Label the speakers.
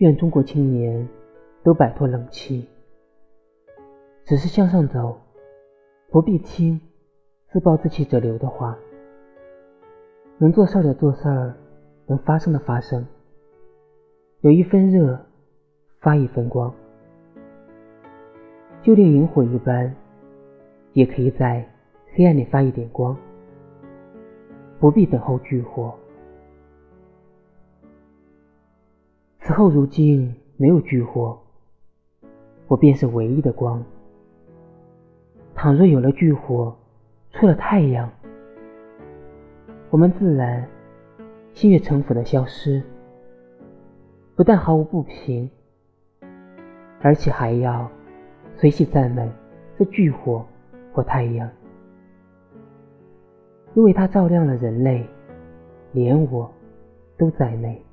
Speaker 1: 愿中国青年都摆脱冷气，只是向上走，不必听自暴自弃者流的话。能做事儿的做事儿，能发生的发生。有一分热，发一分光。就连萤火一般，也可以在黑暗里发一点光。不必等候炬火。此后如今没有炬火，我便是唯一的光。倘若有了炬火，出了太阳，我们自然心悦诚服的消失。不但毫无不平，而且还要随喜赞美这炬火或太阳。因为它照亮了人类，连我都在内。